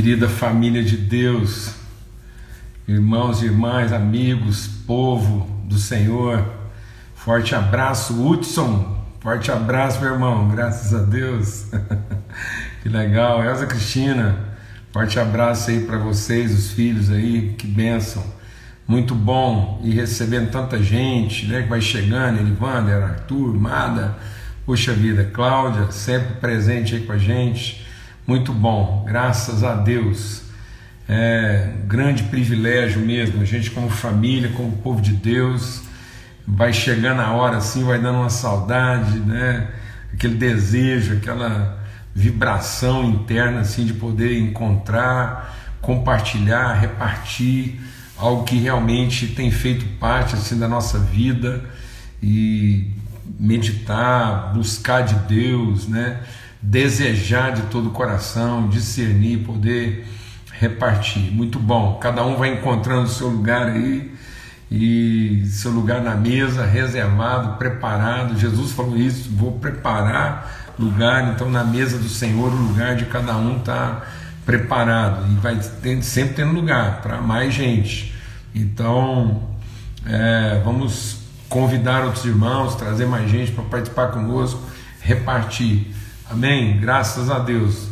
Querida família de Deus, irmãos e irmãs, amigos, povo do Senhor, forte abraço, Hudson, forte abraço, meu irmão, graças a Deus. que legal, Elza Cristina, forte abraço aí para vocês, os filhos aí, que bênção. Muito bom e recebendo tanta gente, né, que vai chegando, Elivander, Arthur, Mada, puxa vida, Cláudia, sempre presente aí com a gente. Muito bom, graças a Deus. É grande privilégio mesmo, a gente como família, como povo de Deus, vai chegando a hora assim, vai dando uma saudade, né? Aquele desejo, aquela vibração interna assim de poder encontrar, compartilhar, repartir algo que realmente tem feito parte assim da nossa vida e meditar, buscar de Deus, né? Desejar de todo o coração, discernir, poder repartir. Muito bom. Cada um vai encontrando o seu lugar aí e seu lugar na mesa, reservado, preparado. Jesus falou isso: vou preparar lugar. Então, na mesa do Senhor, o lugar de cada um está preparado e vai ter, sempre tendo lugar para mais gente. Então, é, vamos convidar outros irmãos, trazer mais gente para participar conosco, repartir. Amém? Graças a Deus.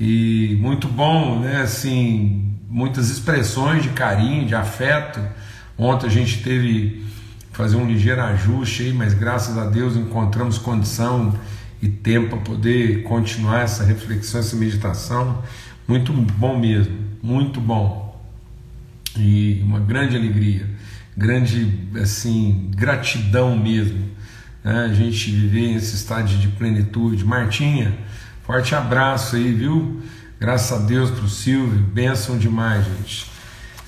E muito bom, né? Assim, muitas expressões de carinho, de afeto. Ontem a gente teve fazer um ligeiro ajuste aí, mas graças a Deus encontramos condição e tempo para poder continuar essa reflexão, essa meditação. Muito bom mesmo, muito bom. E uma grande alegria, grande assim, gratidão mesmo. Né? A gente viver esse estado de plenitude. Martinha, Forte abraço aí, viu? Graças a Deus para o Silvio, bênção demais, gente.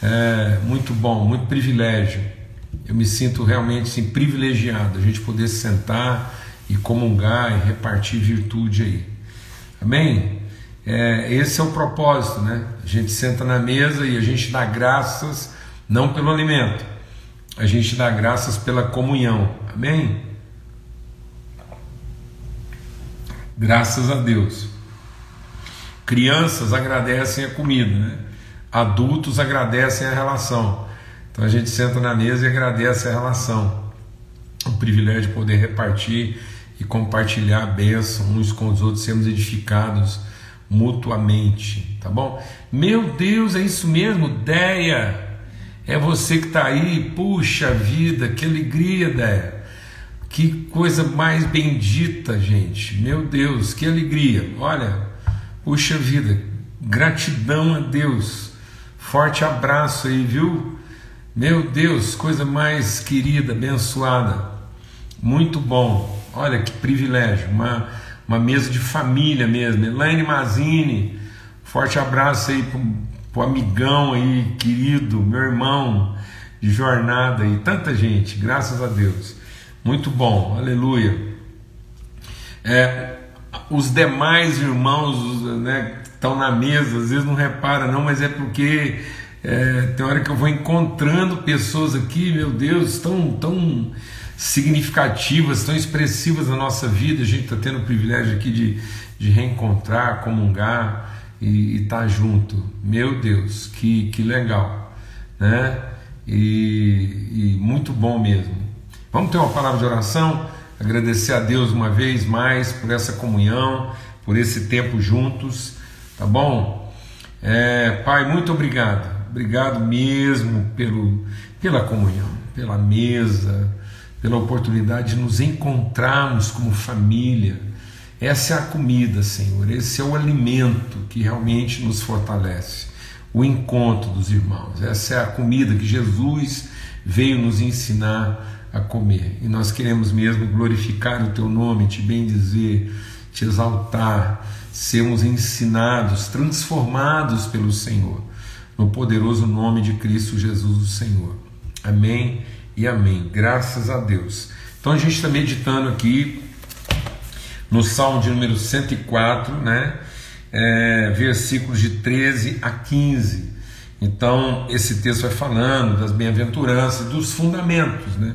É, muito bom, muito privilégio. Eu me sinto realmente assim, privilegiado a gente poder sentar e comungar e repartir virtude aí. Amém? É, esse é o propósito, né? A gente senta na mesa e a gente dá graças, não pelo alimento, a gente dá graças pela comunhão. Amém? Graças a Deus. Crianças agradecem a comida, né? Adultos agradecem a relação. Então a gente senta na mesa e agradece a relação. O privilégio de poder repartir e compartilhar a bênção uns com os outros, sermos edificados mutuamente, tá bom? Meu Deus, é isso mesmo, Deia. É você que está aí, puxa vida, que alegria, Deia. Que coisa mais bendita, gente. Meu Deus, que alegria. Olha, puxa vida, gratidão a Deus. Forte abraço aí, viu? Meu Deus, coisa mais querida, abençoada. Muito bom. Olha que privilégio. Uma, uma mesa de família mesmo. Elaine Mazini, forte abraço aí para o amigão aí, querido, meu irmão de jornada e tanta gente, graças a Deus. Muito bom, aleluia. É, os demais irmãos né, que estão na mesa, às vezes não repara não, mas é porque é, tem hora que eu vou encontrando pessoas aqui, meu Deus, tão, tão significativas, tão expressivas na nossa vida, a gente está tendo o privilégio aqui de, de reencontrar, comungar e estar tá junto. Meu Deus, que, que legal, né? E, e muito bom mesmo. Vamos ter uma palavra de oração, agradecer a Deus uma vez mais por essa comunhão, por esse tempo juntos, tá bom? É, pai, muito obrigado, obrigado mesmo pelo, pela comunhão, pela mesa, pela oportunidade de nos encontrarmos como família. Essa é a comida, Senhor, esse é o alimento que realmente nos fortalece, o encontro dos irmãos. Essa é a comida que Jesus veio nos ensinar a comer. E nós queremos mesmo glorificar o teu nome, te bendizer, te exaltar, sermos ensinados, transformados pelo Senhor, no poderoso nome de Cristo Jesus, o Senhor. Amém e amém. Graças a Deus. Então a gente está meditando aqui no Salmo de número 104, né? É, versículos de 13 a 15. Então, esse texto vai falando das bem-aventuranças, dos fundamentos, né?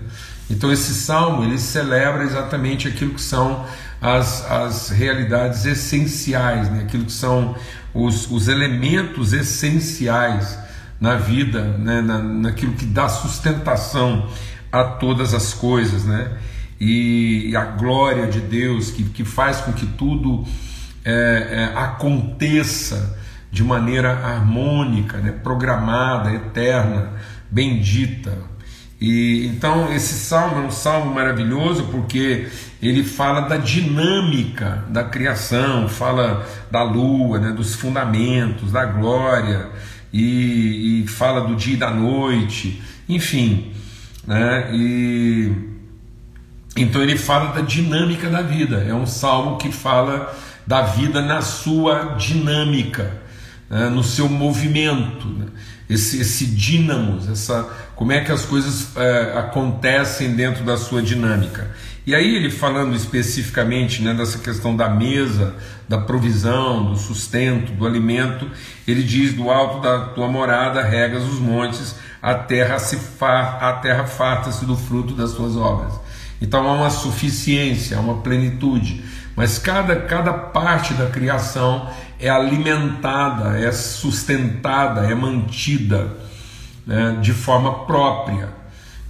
Então, esse salmo ele celebra exatamente aquilo que são as, as realidades essenciais, né? aquilo que são os, os elementos essenciais na vida, né? Na, naquilo que dá sustentação a todas as coisas, né? E, a glória de Deus que, que faz com que tudo é, é, aconteça de maneira harmônica, né? programada, eterna, bendita. E então esse salmo é um salmo maravilhoso porque ele fala da dinâmica da criação, fala da lua, né, dos fundamentos, da glória e, e fala do dia e da noite, enfim, né? E então ele fala da dinâmica da vida. É um salmo que fala da vida na sua dinâmica, né? no seu movimento. Né? Esse, esse dínamos, essa, como é que as coisas é, acontecem dentro da sua dinâmica. E aí ele falando especificamente né, dessa questão da mesa, da provisão, do sustento, do alimento, ele diz do alto da tua morada regas os montes, a terra se far, a terra farta-se do fruto das tuas obras. Então há uma suficiência, há uma plenitude, mas cada, cada parte da criação é alimentada, é sustentada, é mantida né, de forma própria,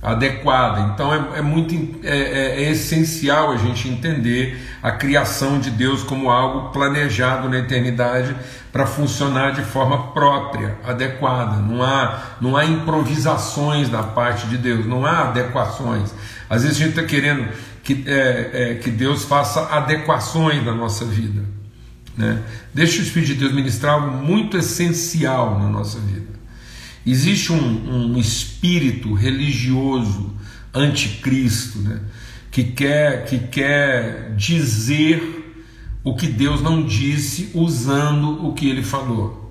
adequada. Então é, é muito é, é, é, essencial a gente entender a criação de Deus como algo planejado na eternidade para funcionar de forma própria, adequada. Não há, não há improvisações da parte de Deus, não há adequações. Às vezes a gente está querendo que, é, é, que Deus faça adequações na nossa vida. Né? Deixa o Espírito de Deus ministrar algo muito essencial na nossa vida. Existe um, um espírito religioso anticristo né? que, quer, que quer dizer o que Deus não disse usando o que ele falou.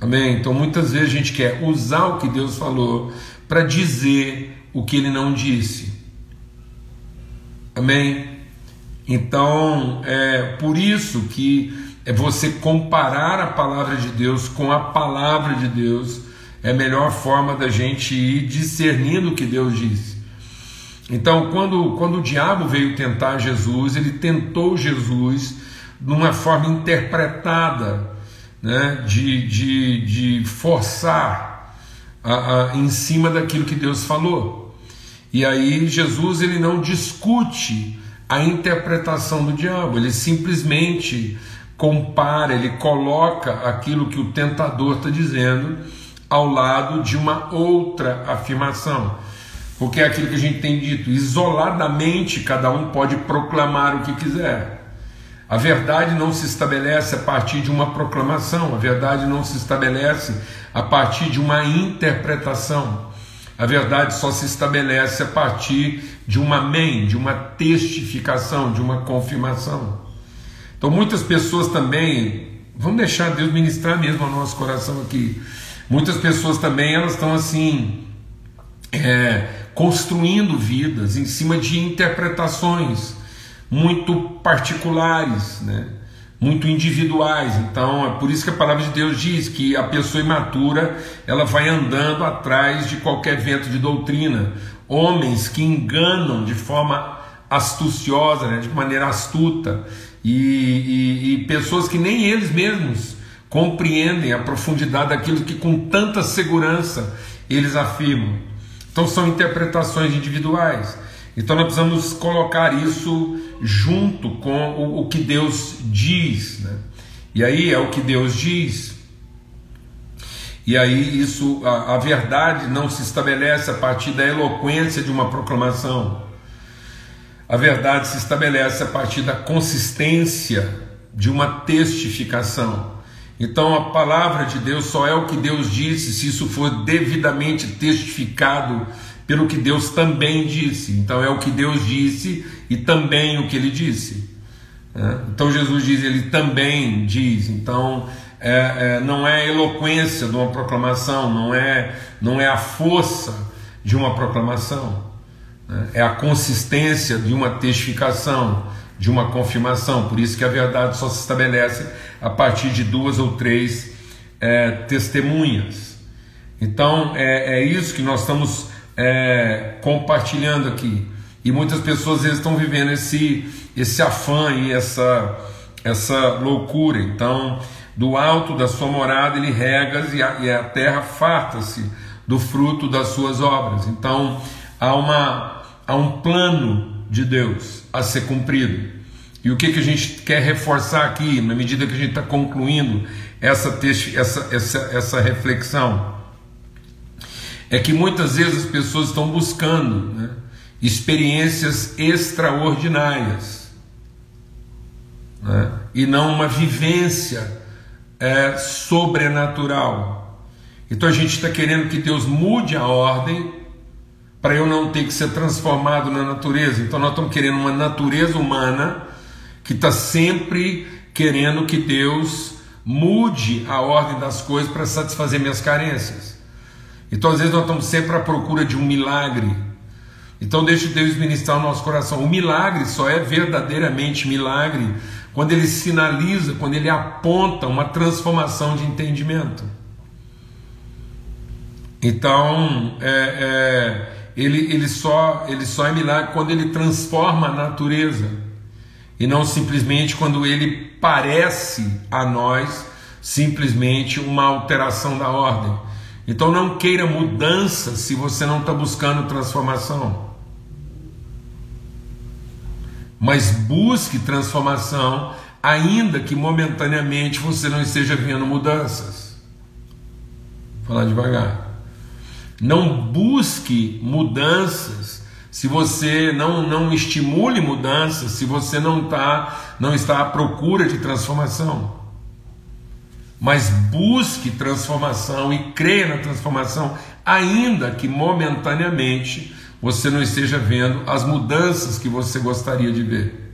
Amém? Então muitas vezes a gente quer usar o que Deus falou para dizer o que ele não disse. Amém? Então, é por isso que é você comparar a palavra de Deus com a palavra de Deus é a melhor forma da gente ir discernindo o que Deus diz. Então, quando, quando o diabo veio tentar Jesus, ele tentou Jesus numa forma interpretada, né, de, de, de forçar a, a, em cima daquilo que Deus falou. E aí Jesus ele não discute a interpretação do diabo, ele simplesmente compara, ele coloca aquilo que o tentador está dizendo ao lado de uma outra afirmação. Porque é aquilo que a gente tem dito, isoladamente cada um pode proclamar o que quiser. A verdade não se estabelece a partir de uma proclamação, a verdade não se estabelece a partir de uma interpretação. A verdade só se estabelece a partir de uma amém, de uma testificação, de uma confirmação. Então muitas pessoas também, vamos deixar Deus ministrar mesmo ao nosso coração aqui. Muitas pessoas também elas estão assim é, construindo vidas em cima de interpretações muito particulares, né? muito individuais. Então, é por isso que a palavra de Deus diz que a pessoa imatura, ela vai andando atrás de qualquer vento de doutrina. Homens que enganam de forma astuciosa, né, de maneira astuta, e, e, e pessoas que nem eles mesmos compreendem a profundidade daquilo que com tanta segurança eles afirmam. Então são interpretações individuais. Então nós precisamos colocar isso junto com o, o que Deus diz. Né? E aí é o que Deus diz. E aí isso, a, a verdade não se estabelece a partir da eloquência de uma proclamação. A verdade se estabelece a partir da consistência de uma testificação. Então a palavra de Deus só é o que Deus disse se isso for devidamente testificado pelo que Deus também disse. Então é o que Deus disse e também o que ele disse. É? Então Jesus diz, ele também diz. Então é, é, não é a eloquência de uma proclamação, não é, não é a força de uma proclamação, né? é a consistência de uma testificação, de uma confirmação. Por isso que a verdade só se estabelece a partir de duas ou três é, testemunhas. Então é, é isso que nós estamos é, compartilhando aqui. E muitas pessoas vezes estão vivendo esse, esse afã e essa, essa loucura. Então, do alto da sua morada ele rega e a, e a terra farta-se do fruto das suas obras. Então, há, uma, há um plano de Deus a ser cumprido. E o que, que a gente quer reforçar aqui, na medida que a gente está concluindo essa, essa, essa, essa reflexão? É que muitas vezes as pessoas estão buscando né, experiências extraordinárias né, e não uma vivência é, sobrenatural. Então a gente está querendo que Deus mude a ordem para eu não ter que ser transformado na natureza. Então nós estamos querendo uma natureza humana que está sempre querendo que Deus mude a ordem das coisas para satisfazer minhas carências. Então às vezes nós estamos sempre à procura de um milagre. Então deixe Deus ministrar o nosso coração. O milagre só é verdadeiramente milagre quando ele sinaliza, quando ele aponta uma transformação de entendimento. Então, é, é, ele, ele, só, ele só é milagre quando ele transforma a natureza e não simplesmente quando ele parece a nós simplesmente uma alteração da ordem. Então não queira mudança se você não está buscando transformação. Mas busque transformação, ainda que momentaneamente você não esteja vendo mudanças. Vou falar devagar. Não busque mudanças se você não, não estimule mudanças, se você não, tá, não está à procura de transformação. Mas busque transformação e creia na transformação, ainda que momentaneamente você não esteja vendo as mudanças que você gostaria de ver.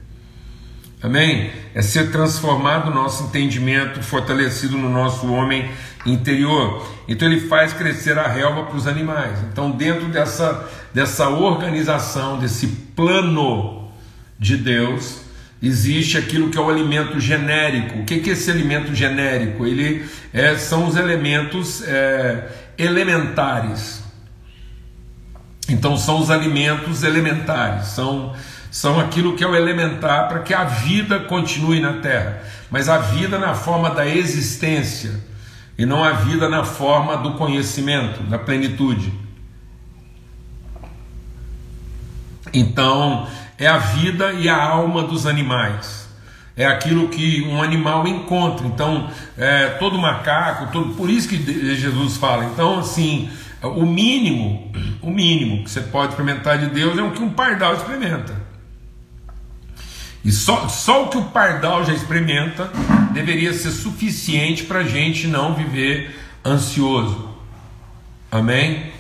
Amém? É ser transformado o nosso entendimento, fortalecido no nosso homem interior. Então ele faz crescer a relva para os animais. Então, dentro dessa, dessa organização, desse plano de Deus, existe aquilo que é o alimento genérico. O que é esse alimento genérico? Ele é, são os elementos é, elementares. Então, são os alimentos elementares, são são aquilo que é o elementar para que a vida continue na terra, mas a vida na forma da existência e não a vida na forma do conhecimento, da plenitude. Então, é a vida e a alma dos animais. É aquilo que um animal encontra. Então, é, todo macaco, todo, por isso que Jesus fala. Então, assim, o mínimo, o mínimo que você pode experimentar de Deus é o que um pardal experimenta. E só, só o que o pardal já experimenta deveria ser suficiente para a gente não viver ansioso. Amém?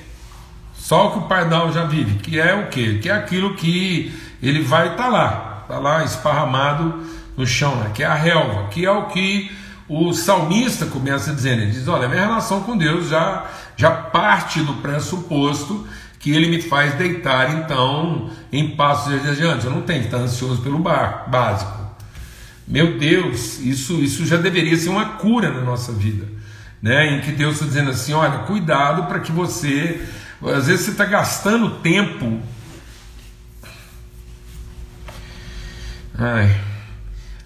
Só o que o pardal já vive, que é o quê? Que é aquilo que ele vai estar tá lá, está lá esparramado no chão, né? que é a relva, que é o que o salmista começa dizendo. Ele diz: Olha, minha relação com Deus já, já parte do pressuposto que ele me faz deitar então em passos verdejantes. Eu não tenho que estar ansioso pelo bar, básico. Meu Deus, isso, isso já deveria ser uma cura na nossa vida, né? Em que Deus está dizendo assim: olha, cuidado para que você, às vezes você está gastando tempo. Ai,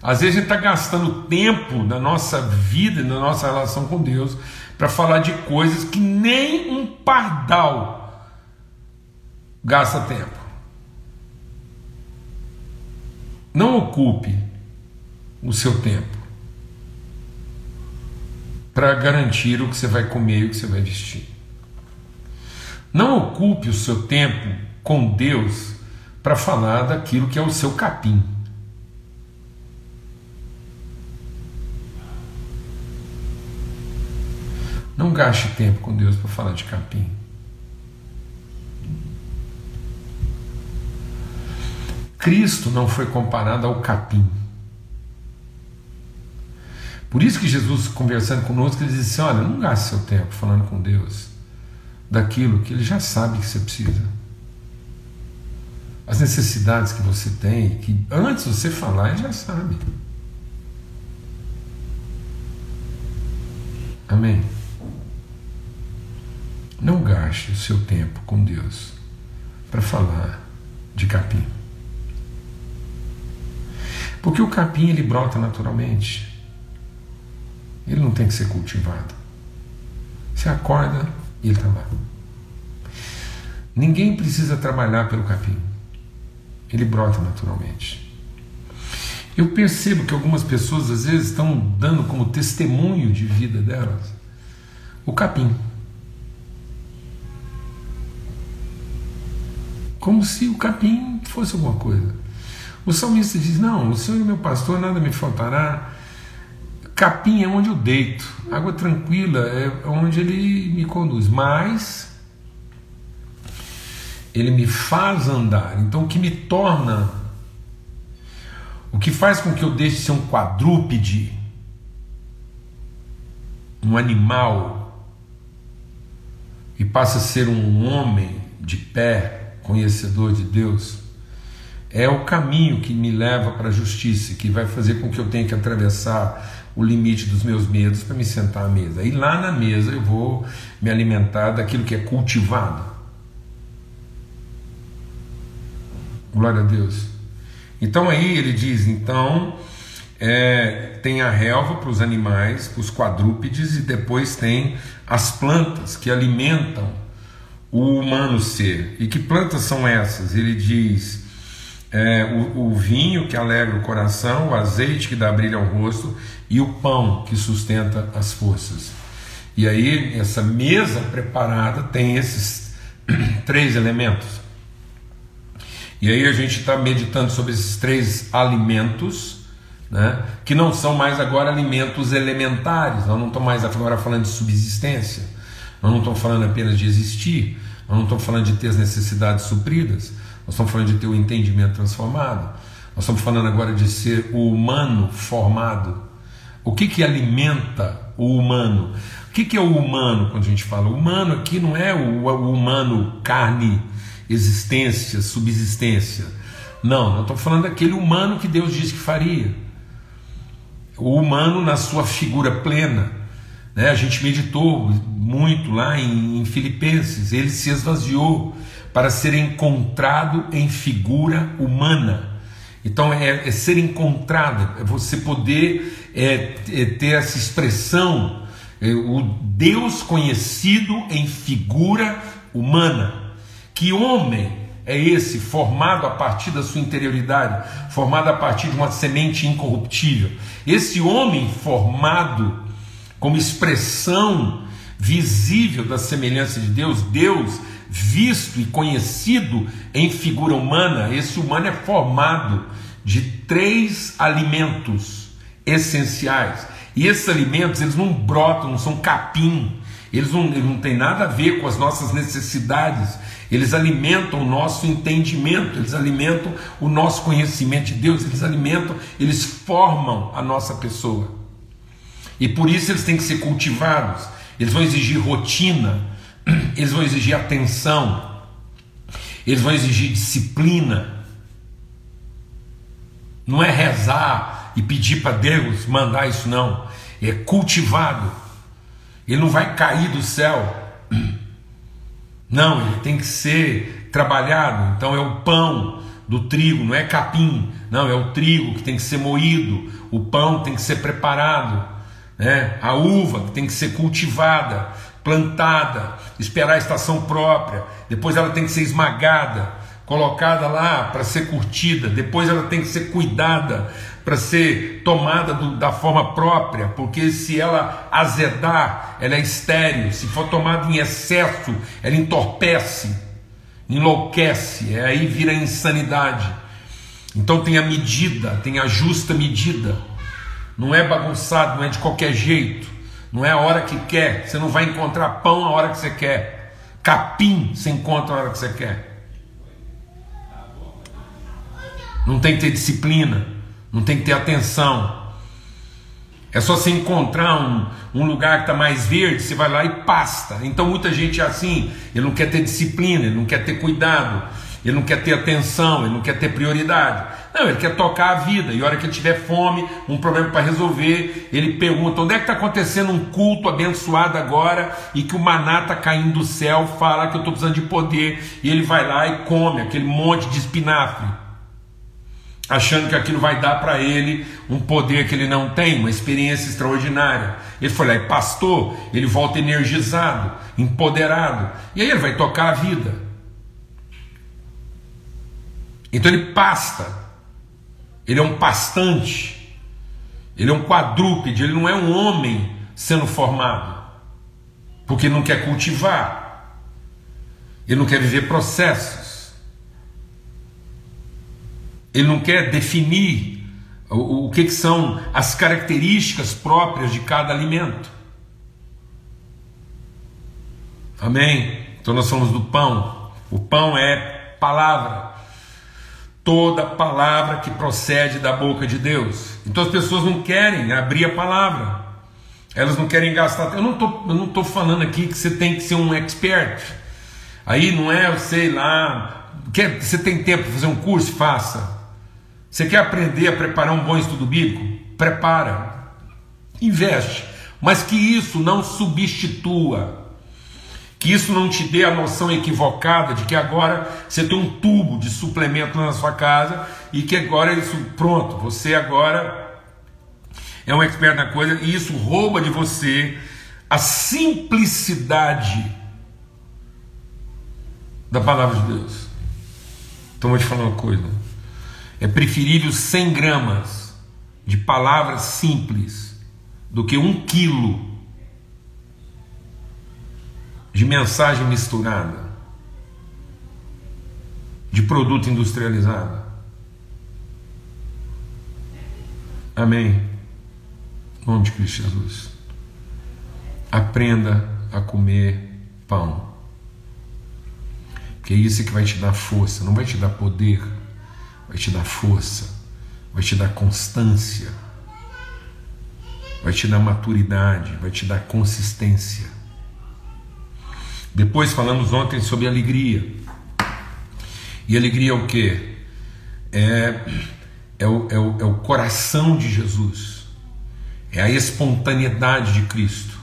às vezes a gente está gastando tempo da nossa vida, da nossa relação com Deus, para falar de coisas que nem um pardal gasta tempo. Não ocupe o seu tempo para garantir o que você vai comer e o que você vai vestir. Não ocupe o seu tempo com Deus para falar daquilo que é o seu capim. Não gaste tempo com Deus para falar de capim. Cristo não foi comparado ao capim. Por isso que Jesus, conversando conosco, ele disse assim: Olha, não gaste seu tempo falando com Deus daquilo que Ele já sabe que você precisa. As necessidades que você tem, que antes de você falar, Ele já sabe. Amém? Não gaste o seu tempo com Deus para falar de capim. Porque o capim ele brota naturalmente. Ele não tem que ser cultivado. Você acorda e ele está lá. Ninguém precisa trabalhar pelo capim. Ele brota naturalmente. Eu percebo que algumas pessoas às vezes estão dando como testemunho de vida delas o capim. Como se o capim fosse alguma coisa. O salmista diz: Não, o Senhor é meu pastor, nada me faltará. Capim é onde eu deito, água tranquila é onde ele me conduz, mas ele me faz andar. Então, o que me torna, o que faz com que eu deixe de ser um quadrúpede, um animal, e passe a ser um homem de pé, conhecedor de Deus, é o caminho que me leva para a justiça, que vai fazer com que eu tenha que atravessar o limite dos meus medos para me sentar à mesa. E lá na mesa eu vou me alimentar daquilo que é cultivado. Glória a Deus. Então aí ele diz: então é, tem a relva para os animais, os quadrúpedes, e depois tem as plantas que alimentam o humano ser. E que plantas são essas? Ele diz é, o, o, vinho que alegra o coração, o azeite que dá brilho ao rosto e o pão que sustenta as forças. E aí, essa mesa preparada tem esses três elementos. E aí, a gente está meditando sobre esses três alimentos, né, que não são mais agora alimentos elementares, nós não estamos mais agora falando de subsistência, nós não estamos falando apenas de existir, nós não estamos falando de ter as necessidades supridas, nós estamos falando de ter o entendimento transformado. Nós estamos falando agora de ser o humano formado. O que, que alimenta o humano? O que, que é o humano quando a gente fala? O humano aqui não é o, o humano carne, existência, subsistência. Não, nós estamos falando daquele humano que Deus disse que faria. O humano na sua figura plena. Né? A gente meditou muito lá em, em Filipenses. Ele se esvaziou para ser encontrado em figura humana. Então é, é ser encontrado, é você poder é, é ter essa expressão, é, o Deus conhecido em figura humana. Que homem é esse formado a partir da sua interioridade, formado a partir de uma semente incorruptível? Esse homem formado como expressão visível da semelhança de Deus, Deus visto e conhecido em figura humana, esse humano é formado de três alimentos essenciais. E esses alimentos, eles não brotam, não são capim, eles não, eles não têm nada a ver com as nossas necessidades, eles alimentam o nosso entendimento, eles alimentam o nosso conhecimento de Deus, eles alimentam, eles formam a nossa pessoa. E por isso eles têm que ser cultivados, eles vão exigir rotina, eles vão exigir atenção, eles vão exigir disciplina. Não é rezar e pedir para Deus mandar isso, não. É cultivado. Ele não vai cair do céu. Não, ele tem que ser trabalhado. Então é o pão do trigo, não é capim. Não, é o trigo que tem que ser moído. O pão tem que ser preparado. Né? A uva que tem que ser cultivada plantada, esperar a estação própria, depois ela tem que ser esmagada, colocada lá para ser curtida, depois ela tem que ser cuidada para ser tomada do, da forma própria, porque se ela azedar, ela é estéril, se for tomada em excesso, ela entorpece, enlouquece, aí vira insanidade. Então tem a medida, tem a justa medida, não é bagunçado, não é de qualquer jeito. Não é a hora que quer. Você não vai encontrar pão a hora que você quer. Capim você encontra a hora que você quer. Não tem que ter disciplina. Não tem que ter atenção. É só você encontrar um, um lugar que está mais verde, você vai lá e pasta. Então muita gente é assim, ele não quer ter disciplina, ele não quer ter cuidado, ele não quer ter atenção, ele não quer ter prioridade. Não, ele quer tocar a vida. E a hora que ele tiver fome, um problema para resolver, ele pergunta: onde é que está acontecendo um culto abençoado agora e que o maná está caindo do céu, fala que eu estou precisando de poder. E ele vai lá e come aquele monte de espinafre. achando que aquilo vai dar para ele um poder que ele não tem, uma experiência extraordinária. Ele foi lá e pastor, ele volta energizado, empoderado, e aí ele vai tocar a vida. Então ele pasta, ele é um pastante, ele é um quadrúpede, ele não é um homem sendo formado, porque não quer cultivar, ele não quer viver processos. Ele não quer definir o, o que, que são as características próprias de cada alimento. Amém? Então nós somos do pão. O pão é palavra. Toda palavra que procede da boca de Deus. Então as pessoas não querem abrir a palavra. Elas não querem gastar. Eu não tô, eu não estou falando aqui que você tem que ser um expert. Aí não é, sei lá. Quer, você tem tempo para fazer um curso? Faça. Você quer aprender a preparar um bom estudo bíblico? Prepara, investe, mas que isso não substitua, que isso não te dê a noção equivocada de que agora você tem um tubo de suplemento na sua casa e que agora isso, pronto, você agora é um expert na coisa e isso rouba de você a simplicidade da palavra de Deus. Então vou te falar uma coisa. É preferível 100 gramas de palavras simples do que um quilo de mensagem misturada, de produto industrializado. Amém. Em nome de Cristo Jesus. Aprenda a comer pão. Porque é isso que vai te dar força, não vai te dar poder vai te dar força, vai te dar constância, vai te dar maturidade, vai te dar consistência. Depois falamos ontem sobre alegria. E alegria é o que? É, é, o, é, é o coração de Jesus, é a espontaneidade de Cristo,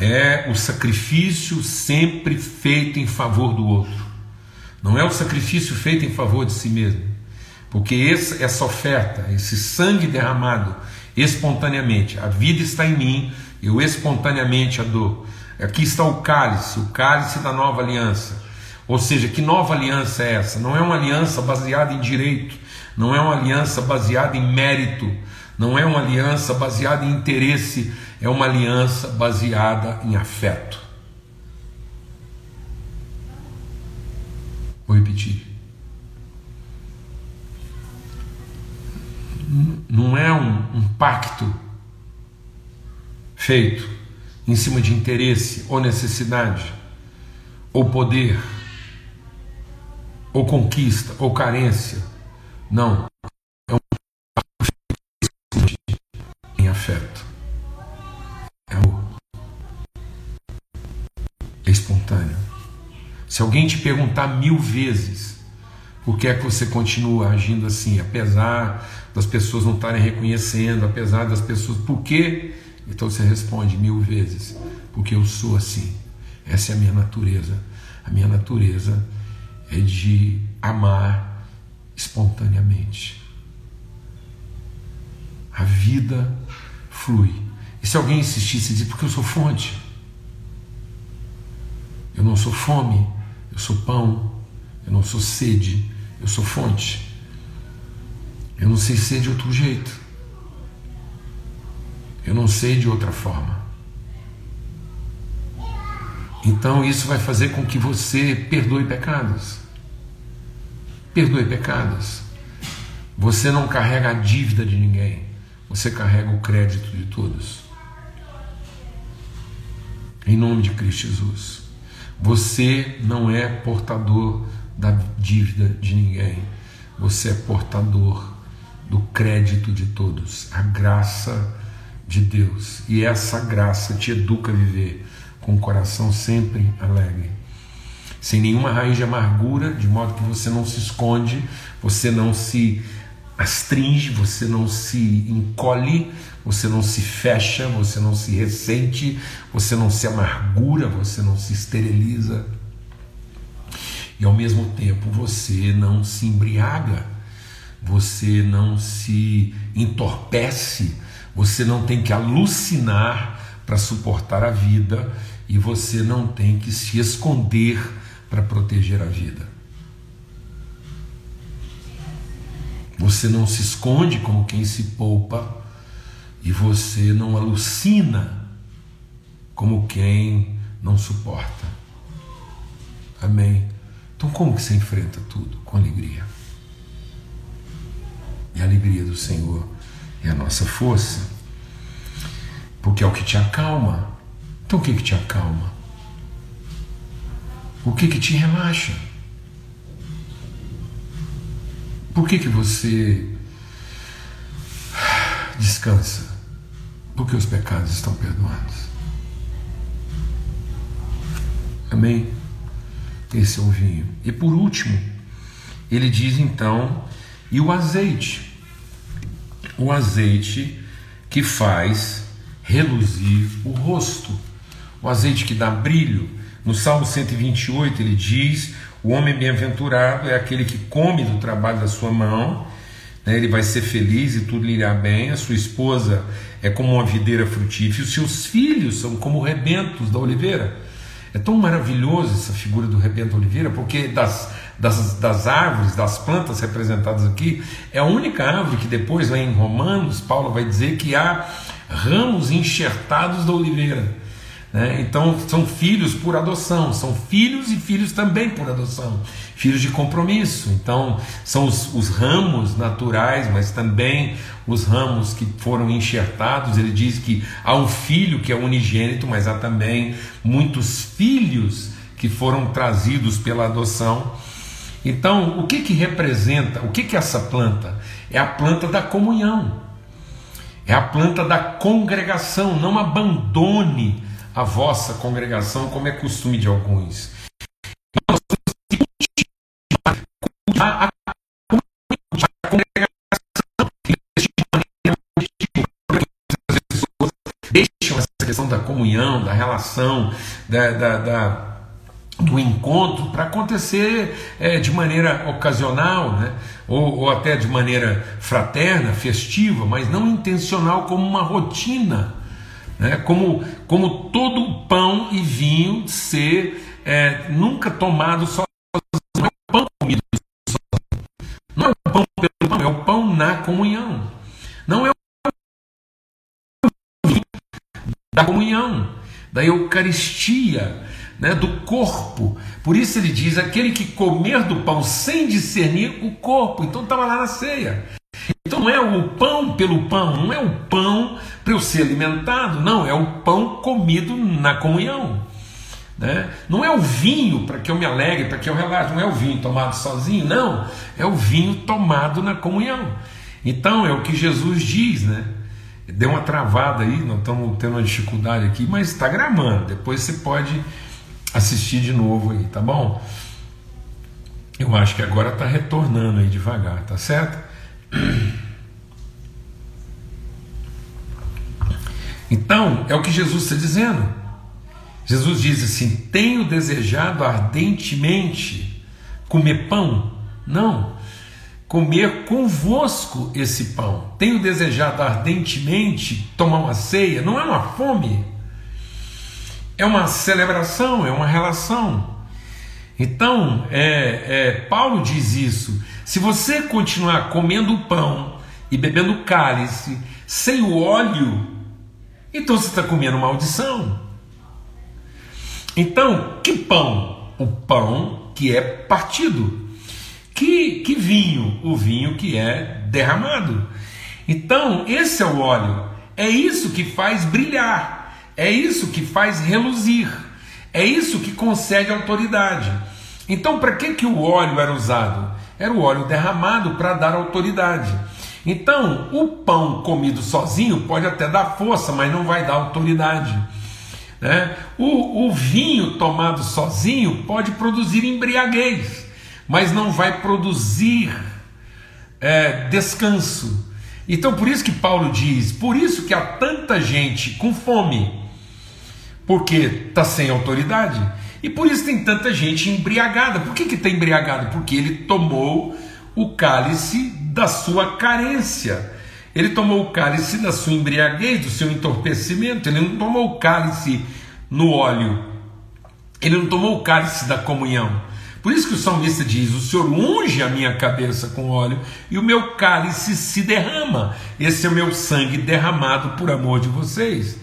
é o sacrifício sempre feito em favor do outro. Não é o sacrifício feito em favor de si mesmo. Porque essa oferta, esse sangue derramado espontaneamente, a vida está em mim, eu espontaneamente a dou. Aqui está o cálice, o cálice da nova aliança. Ou seja, que nova aliança é essa? Não é uma aliança baseada em direito, não é uma aliança baseada em mérito, não é uma aliança baseada em interesse, é uma aliança baseada em afeto. Vou repetir. Não é um, um pacto feito em cima de interesse ou necessidade, ou poder, ou conquista, ou carência. Não. É um em afeto. É, é espontâneo. Se alguém te perguntar mil vezes por que é que você continua agindo assim, apesar das pessoas não estarem reconhecendo, apesar das pessoas. Por quê? Então você responde mil vezes: porque eu sou assim. Essa é a minha natureza. A minha natureza é de amar espontaneamente. A vida flui. E se alguém insistisse e dizer, porque eu sou fonte, eu não sou fome, eu sou pão, eu não sou sede, eu sou fonte. Eu não sei ser de outro jeito. Eu não sei de outra forma. Então isso vai fazer com que você perdoe pecados. Perdoe pecados. Você não carrega a dívida de ninguém, você carrega o crédito de todos. Em nome de Cristo Jesus. Você não é portador da dívida de ninguém. Você é portador do crédito de todos, a graça de Deus. E essa graça te educa a viver com o coração sempre alegre, sem nenhuma raiz de amargura, de modo que você não se esconde, você não se astringe, você não se encolhe, você não se fecha, você não se ressente, você não se amargura, você não se esteriliza. E ao mesmo tempo você não se embriaga, você não se entorpece, você não tem que alucinar para suportar a vida e você não tem que se esconder para proteger a vida. Você não se esconde como quem se poupa e você não alucina como quem não suporta. Amém. Então como que você enfrenta tudo? Com alegria. E a alegria do Senhor é a nossa força. Porque é o que te acalma. Então o que que te acalma? O que que te relaxa? Por que que você descansa? Porque os pecados estão perdoados. Amém? Esse é o vinho. E por último, ele diz então, e o azeite? O azeite que faz reluzir o rosto, o azeite que dá brilho. No Salmo 128 ele diz: O homem bem-aventurado é aquele que come do trabalho da sua mão, né? ele vai ser feliz e tudo lhe irá bem. A sua esposa é como uma videira frutífera, os seus filhos são como rebentos da oliveira. É tão maravilhoso essa figura do rebento oliveira, porque das, das, das árvores, das plantas representadas aqui, é a única árvore que depois, lá em Romanos, Paulo vai dizer que há ramos enxertados da oliveira. Né? Então são filhos por adoção, são filhos e filhos também por adoção, filhos de compromisso. Então são os, os ramos naturais, mas também os ramos que foram enxertados. Ele diz que há um filho que é unigênito, mas há também muitos filhos que foram trazidos pela adoção. Então, o que que representa? O que que é essa planta? É a planta da comunhão. É a planta da congregação. Não abandone a vossa congregação, como é costume de alguns. Nós temos que a, deixam essa questão da comunhão, da relação, da, da, da do encontro para acontecer é, de maneira ocasional, né? ou, ou até de maneira fraterna, festiva, mas não intencional como uma rotina né? como, como todo pão e vinho ser é, nunca tomado só não é o pão comido não é o pão pelo pão, é o pão na comunhão, não é o vinho da comunhão, da Eucaristia, né, do corpo. Por isso ele diz: aquele que comer do pão sem discernir o corpo. Então estava lá na ceia. Então não é o pão pelo pão, não é o pão para eu ser alimentado, não, é o pão comido na comunhão. Né? Não é o vinho para que eu me alegre, para que eu relaxe, não é o vinho tomado sozinho, não, é o vinho tomado na comunhão. Então é o que Jesus diz, né? Deu uma travada aí, nós estamos tendo uma dificuldade aqui, mas está gramando. Depois você pode assistir de novo aí, tá bom? Eu acho que agora está retornando aí devagar, tá certo? Então, é o que Jesus está dizendo. Jesus diz assim: Tenho desejado ardentemente comer pão? Não. Comer convosco esse pão. Tenho desejado ardentemente tomar uma ceia? Não é uma fome. É uma celebração, é uma relação. Então, é, é, Paulo diz isso. Se você continuar comendo pão e bebendo cálice sem o óleo, então você está comendo maldição. Então, que pão? O pão que é partido. Que, que vinho? O vinho que é derramado. Então, esse é o óleo. É isso que faz brilhar. É isso que faz reluzir. É isso que concede autoridade. Então, para que, que o óleo era usado? Era o óleo derramado para dar autoridade. Então, o pão comido sozinho pode até dar força, mas não vai dar autoridade. Né? O, o vinho tomado sozinho pode produzir embriaguez, mas não vai produzir é, descanso. Então, por isso que Paulo diz: por isso que há tanta gente com fome, porque está sem autoridade. E por isso tem tanta gente embriagada. Por que está embriagado? Porque ele tomou o cálice da sua carência. Ele tomou o cálice da sua embriaguez, do seu entorpecimento, ele não tomou o cálice no óleo, ele não tomou o cálice da comunhão. Por isso que o salmista diz: O Senhor unge a minha cabeça com óleo e o meu cálice se derrama. Esse é o meu sangue derramado por amor de vocês.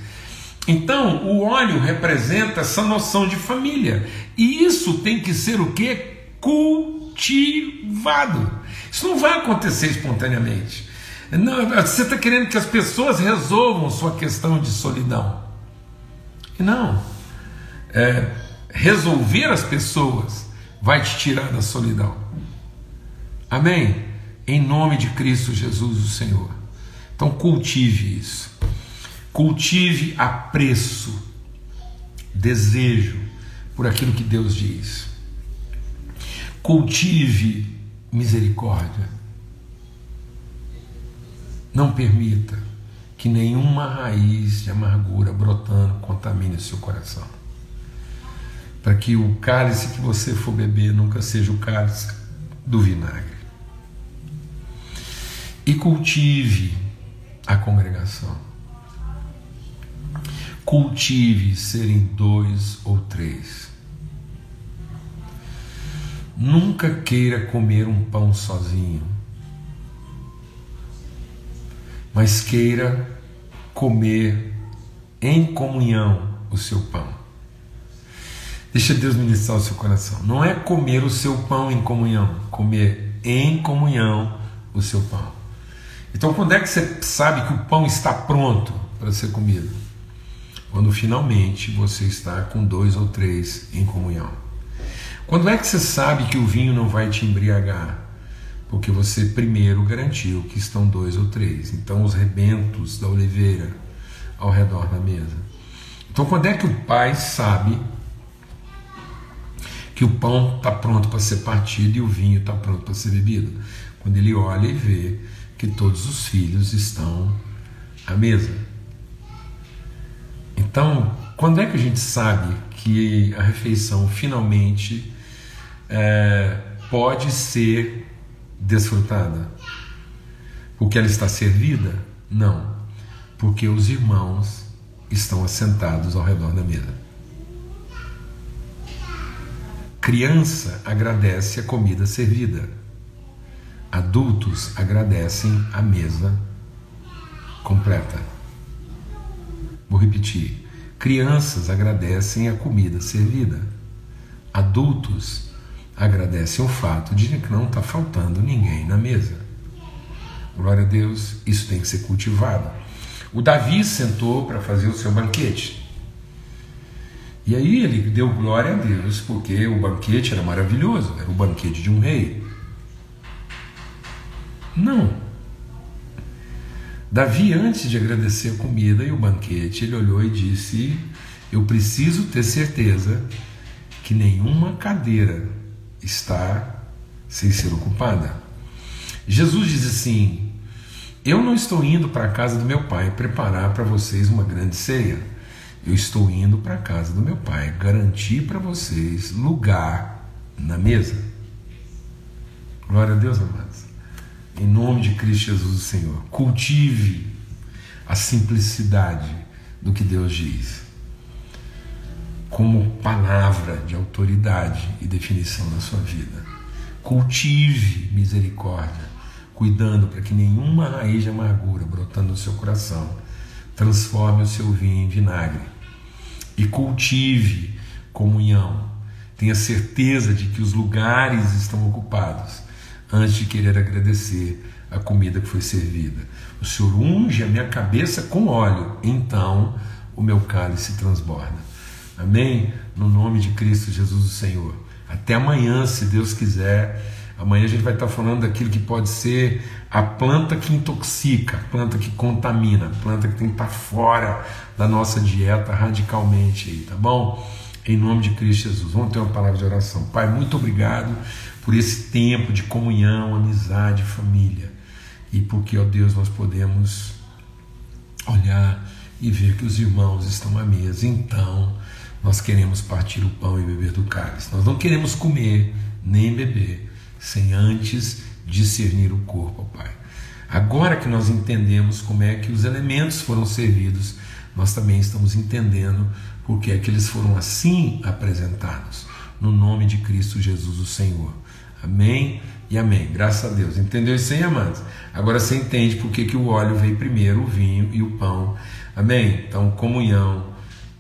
Então, o óleo representa essa noção de família. E isso tem que ser o que? Cultivado. Isso não vai acontecer espontaneamente. Não, você está querendo que as pessoas resolvam sua questão de solidão. Não. É, resolver as pessoas vai te tirar da solidão. Amém? Em nome de Cristo Jesus, o Senhor. Então cultive isso. Cultive apreço, desejo por aquilo que Deus diz. Cultive misericórdia. Não permita que nenhuma raiz de amargura brotando contamine o seu coração para que o cálice que você for beber nunca seja o cálice do vinagre. E cultive a congregação. Cultive serem dois ou três. Nunca queira comer um pão sozinho, mas queira comer em comunhão o seu pão. Deixa Deus ministrar o seu coração. Não é comer o seu pão em comunhão, comer em comunhão o seu pão. Então, quando é que você sabe que o pão está pronto para ser comido? Quando finalmente você está com dois ou três em comunhão. Quando é que você sabe que o vinho não vai te embriagar? Porque você primeiro garantiu que estão dois ou três. Então, os rebentos da oliveira ao redor da mesa. Então, quando é que o pai sabe que o pão está pronto para ser partido e o vinho está pronto para ser bebido. Quando ele olha e vê que todos os filhos estão à mesa. Então, quando é que a gente sabe que a refeição finalmente é, pode ser desfrutada? Porque ela está servida? Não, porque os irmãos estão assentados ao redor da mesa. Criança agradece a comida servida. Adultos agradecem a mesa completa. Vou repetir. Crianças agradecem a comida servida. Adultos agradecem o fato de que não está faltando ninguém na mesa. Glória a Deus, isso tem que ser cultivado. O Davi sentou para fazer o seu banquete. E aí ele deu glória a Deus, porque o banquete era maravilhoso, era o banquete de um rei. Não. Davi, antes de agradecer a comida e o banquete, ele olhou e disse: Eu preciso ter certeza que nenhuma cadeira está sem ser ocupada. Jesus diz assim: Eu não estou indo para a casa do meu pai preparar para vocês uma grande ceia. Eu estou indo para a casa do meu pai garantir para vocês lugar na mesa. Glória a Deus, amados. Em nome de Cristo Jesus, o Senhor. Cultive a simplicidade do que Deus diz, como palavra de autoridade e definição na sua vida. Cultive misericórdia, cuidando para que nenhuma raiz de amargura brotando no seu coração transforme o seu vinho em vinagre e cultive comunhão. Tenha certeza de que os lugares estão ocupados antes de querer agradecer a comida que foi servida. O Senhor unge a minha cabeça com óleo, então o meu cálice transborda. Amém? No nome de Cristo Jesus, o Senhor. Até amanhã, se Deus quiser. Amanhã a gente vai estar falando daquilo que pode ser a planta que intoxica, a planta que contamina, a planta que tem que estar fora da nossa dieta radicalmente aí, tá bom? Em nome de Cristo Jesus. Vamos ter uma palavra de oração. Pai, muito obrigado por esse tempo de comunhão, amizade, família. E porque, ó Deus, nós podemos olhar e ver que os irmãos estão à mesa. Então, nós queremos partir o pão e beber do cálice. Nós não queremos comer nem beber sem antes discernir o corpo, Pai. Agora que nós entendemos como é que os elementos foram servidos, nós também estamos entendendo porque é que eles foram assim apresentados, no nome de Cristo Jesus, o Senhor. Amém e amém. Graças a Deus. Entendeu isso aí, amados? Agora você entende por que, que o óleo veio primeiro, o vinho e o pão. Amém? Então, comunhão,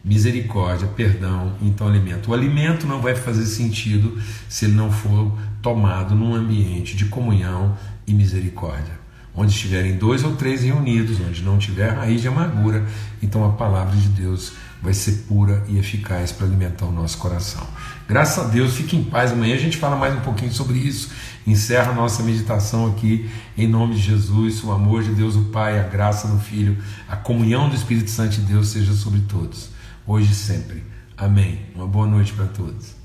misericórdia, perdão, então alimento. O alimento não vai fazer sentido se ele não for tomado num ambiente de comunhão e misericórdia. Onde estiverem dois ou três reunidos, onde não tiver raiz de amargura, então a palavra de Deus vai ser pura e eficaz para alimentar o nosso coração. Graças a Deus, fique em paz. Amanhã a gente fala mais um pouquinho sobre isso. Encerra a nossa meditação aqui em nome de Jesus. O amor de Deus, o Pai, a graça do Filho, a comunhão do Espírito Santo de Deus seja sobre todos, hoje e sempre. Amém. Uma boa noite para todos.